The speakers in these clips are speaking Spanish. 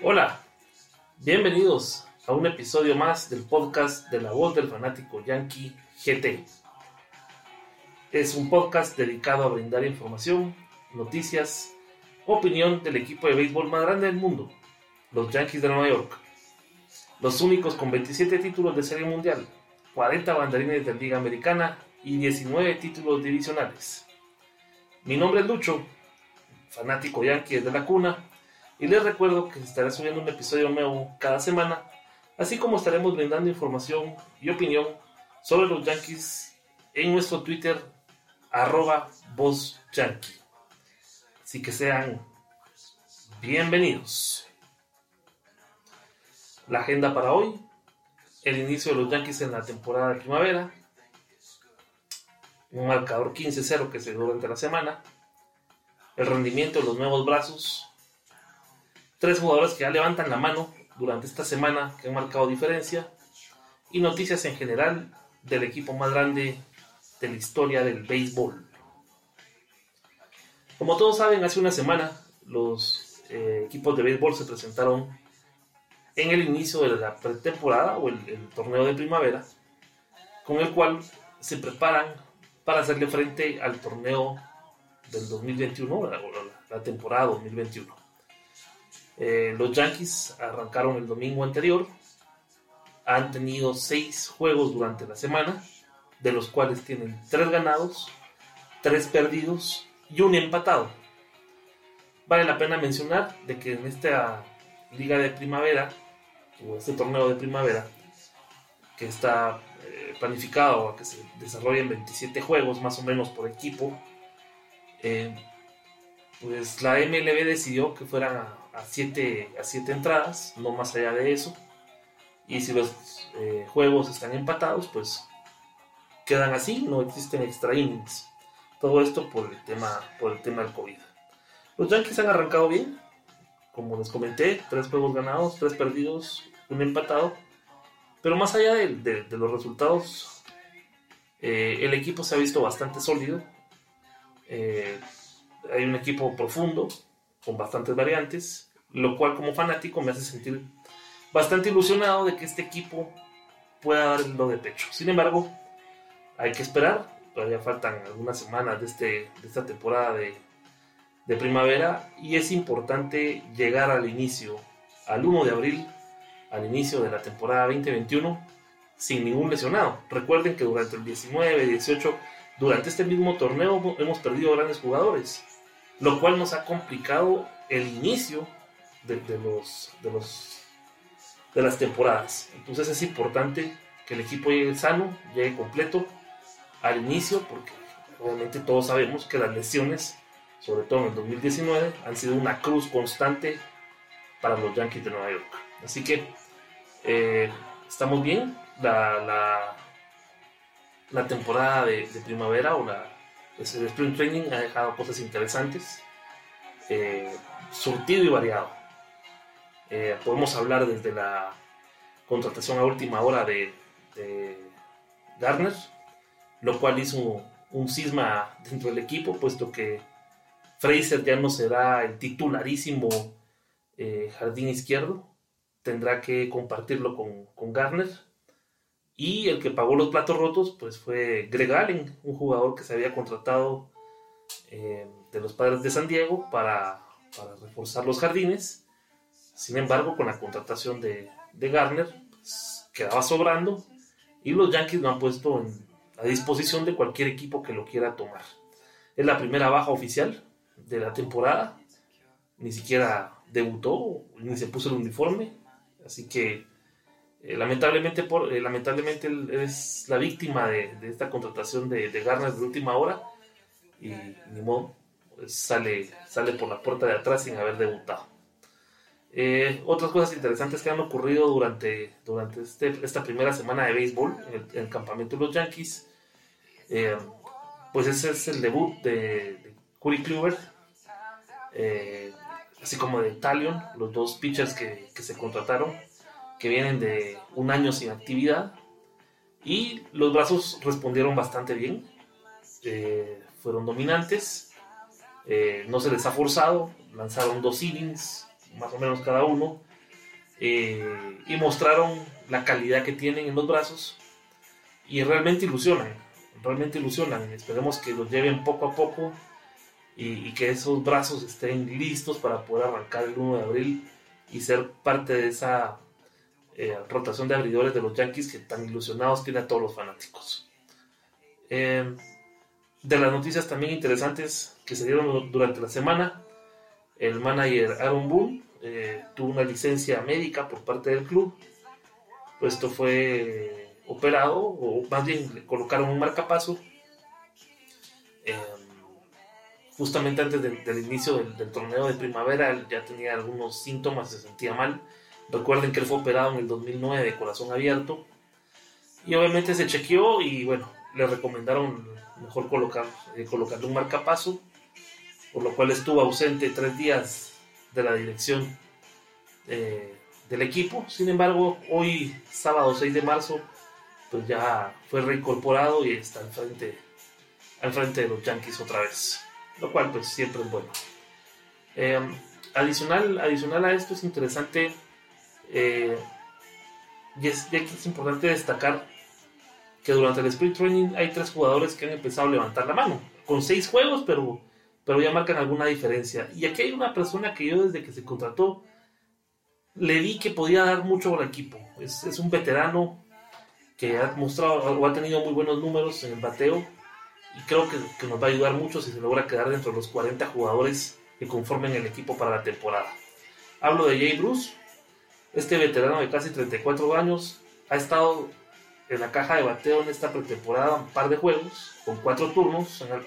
Hola, bienvenidos a un episodio más del podcast de la voz del fanático Yankee GT. Es un podcast dedicado a brindar información, noticias, opinión del equipo de béisbol más grande del mundo, los Yankees de Nueva York. Los únicos con 27 títulos de serie mundial, 40 banderines de Liga Americana y 19 títulos divisionales. Mi nombre es Lucho, fanático Yankee desde la cuna, y les recuerdo que estaré subiendo un episodio nuevo cada semana, así como estaremos brindando información y opinión sobre los Yankees en nuestro Twitter, arroba. Así que sean bienvenidos. La agenda para hoy, el inicio de los Yankees en la temporada de primavera, un marcador 15-0 que se dio durante la semana, el rendimiento de los nuevos brazos, tres jugadores que ya levantan la mano durante esta semana que han marcado diferencia y noticias en general del equipo más grande de la historia del béisbol. Como todos saben, hace una semana los eh, equipos de béisbol se presentaron en el inicio de la pretemporada o el, torneo de primavera, con el cual se preparan para hacerle frente al torneo del 2021, la, temporada 2021. Eh, los Yankees arrancaron el domingo anterior, han tenido seis juegos durante la semana, de los cuales tienen tres ganados, tres perdidos y un empatado. Vale la pena mencionar de que en esta liga de primavera, o este torneo de primavera, que está eh, planificado a que se desarrollen 27 juegos más o menos por equipo, eh, pues la MLB decidió que fueran a 7 a siete entradas, no más allá de eso. Y si los eh, juegos están empatados, pues quedan así, no existen extra innings. Todo esto por el tema, por el tema del COVID. Los Yankees han arrancado bien, como les comenté, tres juegos ganados, tres perdidos, un empatado. Pero más allá de, los resultados, eh, el equipo se ha visto bastante sólido. Eh, hay un equipo profundo, con bastantes variantes, lo cual como fanático me hace sentir bastante ilusionado de que este equipo pueda dar lo de pecho. Sin embargo, hay que esperar, todavía faltan algunas semanas de, este, de esta temporada de, de primavera y es importante llegar al inicio, al 1 de abril, al inicio de la temporada 2021 sin ningún lesionado. Recuerden que durante el 19, 18, durante este mismo torneo hemos perdido grandes jugadores, lo cual nos ha complicado el inicio de, los, de, los, de las temporadas. Entonces es importante que el equipo llegue sano, llegue completo al inicio, porque obviamente todos sabemos que las lesiones, sobre todo en el 2019, han sido una cruz constante para los Yankees de Nueva York. Así que eh, estamos bien. La, la, temporada de, primavera o la, el Spring Training ha dejado cosas interesantes, eh, surtido y variado. Eh, podemos hablar desde la contratación a última hora de, Garner, lo cual hizo un cisma dentro del equipo, puesto que Fraser ya no será el titularísimo eh, jardín izquierdo, tendrá que compartirlo con, con, Garner. Y el que pagó los platos rotos pues fue Greg Allen, un jugador que se había contratado eh, de los padres de San Diego para, reforzar los jardines. Sin embargo, con la contratación de, de Garner, pues, quedaba sobrando y los Yankees lo han puesto en, a disposición de cualquier equipo que lo quiera tomar. Es la primera baja oficial de la temporada, ni siquiera debutó, ni se puso el uniforme, así que eh, lamentablemente, por, eh, lamentablemente es la víctima de, esta contratación de, Garner de última hora y ni modo, pues, sale, sale por la puerta de atrás sin haber debutado. Eh, otras cosas interesantes que han ocurrido durante, durante este, esta primera semana de béisbol en el, campamento de los Yankees, eh, pues ese es el debut de, Curry Kluber, eh, así como de Talion, los dos pitchers que, que, se contrataron, que vienen de un año sin actividad, y los brazos respondieron bastante bien, fueron dominantes, no se les ha forzado, lanzaron dos innings, más o menos cada uno, eh, y mostraron la calidad que tienen en los brazos y realmente ilusionan, realmente ilusionan. Esperemos que los lleven poco a poco y, que esos brazos estén listos para poder arrancar el 1 de abril y ser parte de esa eh, rotación de abridores de los Yankees que tan ilusionados tienen a todos los fanáticos. Eh, de las noticias también interesantes que se dieron durante la semana, el manager Aaron Boone eh, tuvo una licencia médica por parte del club. Pues esto fue operado, o más bien le colocaron un marcapaso. Eh, justamente antes del inicio del, torneo de primavera, él ya tenía algunos síntomas, se sentía mal. Recuerden que él fue operado en el 2009 de corazón abierto. Y obviamente se chequeó y bueno, le recomendaron mejor colocar, eh, colocarle un marcapaso, por lo cual estuvo ausente tres días de la dirección eh, del equipo. Sin embargo, hoy, sábado 6 de marzo, pues ya fue reincorporado y está al frente, al frente de los Yankees otra vez, lo cual pues siempre es bueno. Em, adicional, adicional a esto es interesante eh, y es, es importante destacar que durante el Spring Training hay tres jugadores que han empezado a levantar la mano, con seis juegos, pero pero ya marcan alguna diferencia. Y aquí hay una persona que yo desde que se contrató le vi que podía dar mucho al equipo. Es, es un veterano que ha mostrado o ha tenido muy buenos números en el bateo y creo que, que, nos va a ayudar mucho si se logra quedar dentro de los 40 jugadores que conformen el equipo para la temporada. Hablo de Jay Bruce, este veterano de casi 34 años ha estado en la caja de bateo en esta pretemporada un par de juegos con cuatro turnos en el,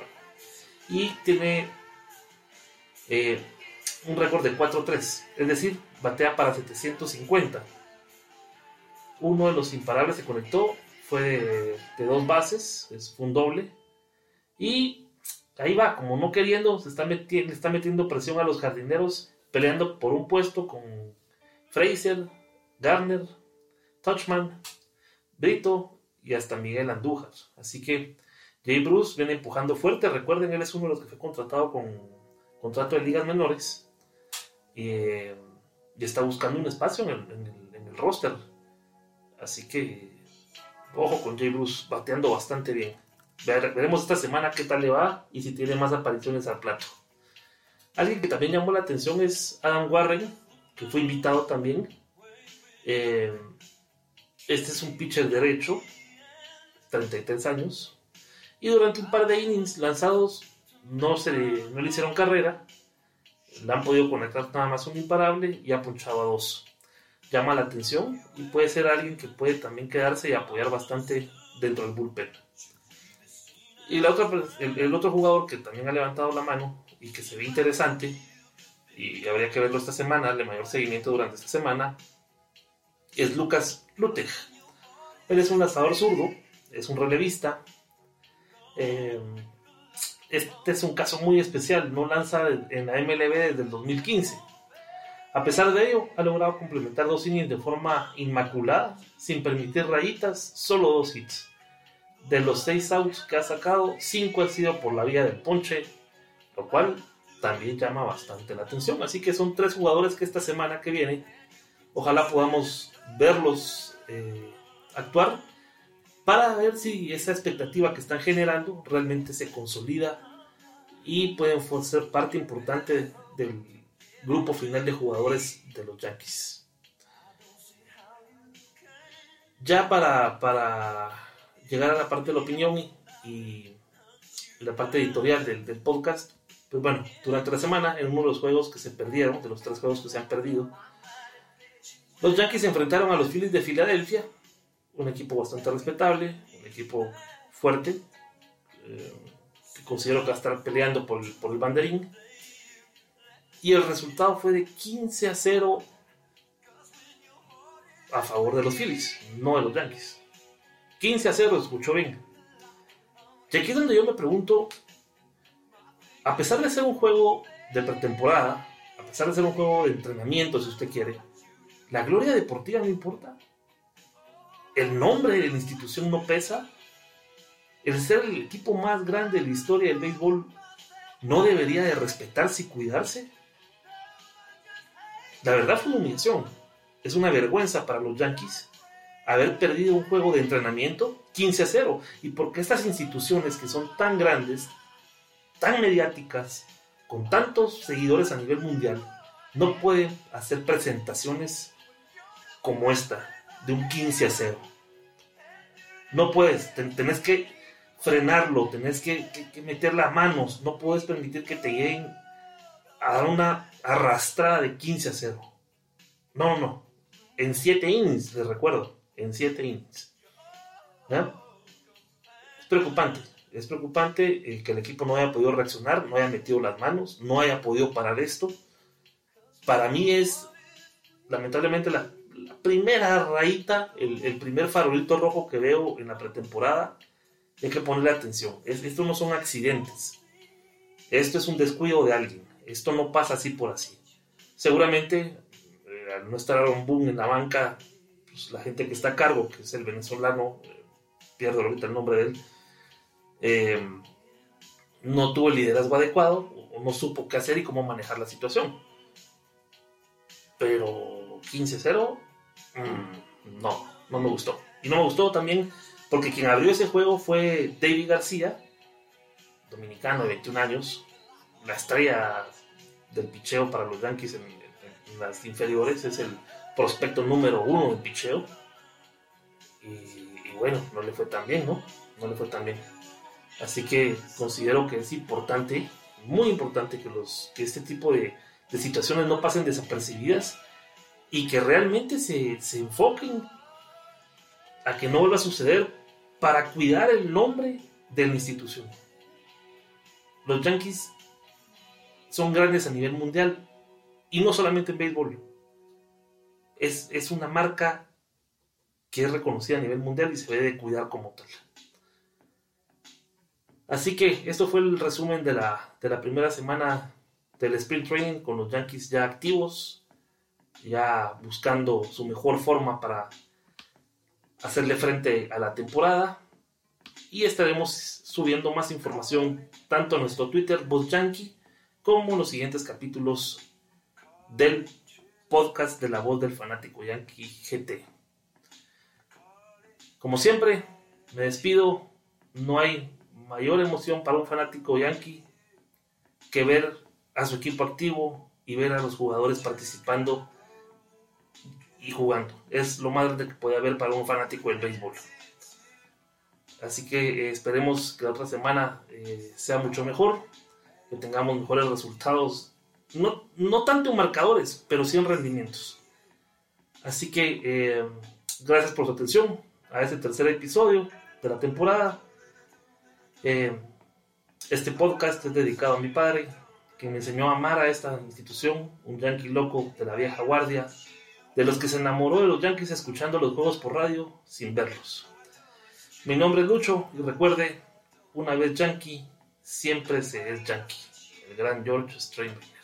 y tiene eh, un récord de 4-3, es decir, batea para 750. Uno de los imparables se conectó, fue de, dos bases, es un doble. Y ahí va, como no queriendo, se está metiendo, está metiendo presión a los jardineros, peleando por un puesto con Fraser, Garner, Touchman, Brito y hasta Miguel Andújar. Así que Jay Bruce viene empujando fuerte. Recuerden, él es uno de los que fue contratado con contrato de ligas menores y, está buscando un espacio en el, roster. Así que, ojo con Jay Bruce, bateando bastante bien. veremos esta semana qué tal le va y si tiene más apariciones al plato. Alguien que también llamó la atención es Adam Warren, que fue invitado también. Eh, este es un pitcher derecho, 33 años, y durante un par de innings lanzados no, se le, hicieron carrera, le han podido conectar nada más un imparable y ha punchado a dos. Llama la atención y puede ser alguien que puede también quedarse y apoyar bastante dentro del bullpen. Y el, otro jugador que también ha levantado la mano y que se ve interesante, y habría que verlo esta semana, de mayor seguimiento durante esta semana, es Lucas Lutech. Él es un lanzador zurdo, es un relevista, eh, este es un caso muy especial, no lanza en la MLB desde el 2015. A pesar de ello, ha logrado complementar dos innings de forma inmaculada, sin permitir rayitas, solo dos hits. De los seis outs que ha sacado, cinco han sido por la vía del ponche, lo cual también llama bastante la atención. Así que son tres jugadores que esta semana que viene, ojalá podamos verlos eh, actuar para ver si esa expectativa que están generando realmente se consolida y pueden ser parte importante del grupo final de jugadores de los Yankees. Ya para, para llegar a la parte de la opinión y, la parte editorial del, podcast, pues bueno, durante la semana, en uno de los juegos que se perdieron, de los tres juegos que se han perdido, los Yankees se enfrentaron a los Phillies de Filadelfia un equipo bastante respetable, un equipo fuerte, eh, que considero que va a estar peleando por por el banderín. Y el resultado fue de 15 a 0 a favor de los Phillies, no de los Yankees. 15 a 0, escuchó bien. Y aquí es donde yo me pregunto, a pesar de ser un juego de pretemporada, a pesar de ser un juego de entrenamiento, si usted quiere, ¿la gloria deportiva no importa? El nombre de la institución no pesa, el ser el equipo más grande de la historia del béisbol no debería de respetarse y cuidarse. La verdad fue una humillación. es una vergüenza para los Yankees haber perdido un juego de entrenamiento 15 a 0. Y porque estas instituciones que son tan grandes, tan mediáticas, con tantos seguidores a nivel mundial, no pueden hacer presentaciones como esta, de un 15 a 0. No puedes, tenés que frenarlo, tenés que, meter las manos, no puedes permitir que te lleguen a dar una arrastrada de 15 a 0. No, no, en 7 innings, les recuerdo, en 7 innings. Es preocupante, es preocupante que el equipo no haya podido reaccionar, no haya metido las manos, no haya podido parar esto. Para mí es, lamentablemente, la, primera rayita, el, primer farolito rojo que veo en la pretemporada. Hay que ponerle atención. esto no son accidentes. Esto es un descuido de alguien. Esto no pasa así por así. Seguramente, eh, al no estar un boom en la banca, pues, la gente que está a cargo, que es el venezolano, eh, pierdo ahorita el nombre de él, eh, no tuvo el liderazgo adecuado o no supo qué hacer y cómo manejar la situación. Pero 15-0, mm, no, no me gustó. Y no me gustó también porque quien abrió ese juego fue David García, dominicano de 21 años, la estrella del picheo para los Yankees en, las inferiores, es el prospecto número uno del picheo. Y, y, bueno, no le fue tan bien, ¿no? No le fue tan bien. Así que considero que es importante, muy importante que, los, que este tipo de, situaciones no pasen desapercibidas y que realmente se, enfoquen a que no vuelva a suceder para cuidar el nombre de la institución. Los Yankees son grandes a nivel mundial y no solamente en béisbol. Es, es una marca que es reconocida a nivel mundial y se debe de cuidar como tal. Así que esto fue el resumen de la, primera semana del Sprint Training con los Yankees ya activos, ya buscando su mejor forma para hacerle frente a la temporada. Y estaremos subiendo más información tanto a nuestro Twitter, Yankee, como los siguientes capítulos del podcast de la voz del fanático Yankee GT. Como siempre, me despido. No hay mayor emoción para un fanático yankee que ver a su equipo activo y ver a los jugadores participando y jugando. Es lo más grande que puede haber para un fanático del béisbol. Así que eh, esperemos que la otra semana eh, sea mucho mejor, que tengamos mejores resultados, no, no tanto en marcadores, pero sí en rendimientos. Así que eh, gracias por su atención a este tercer episodio de la temporada. Este podcast es dedicado a mi padre, que me enseñó a amar a esta institución, un yankee loco de la vieja guardia, de los que se enamoró de los yankees escuchando los juegos por radio sin verlos. Mi nombre es Lucho y recuerde, una vez yankee, siempre se es yankee. El gran George Steinbrenner.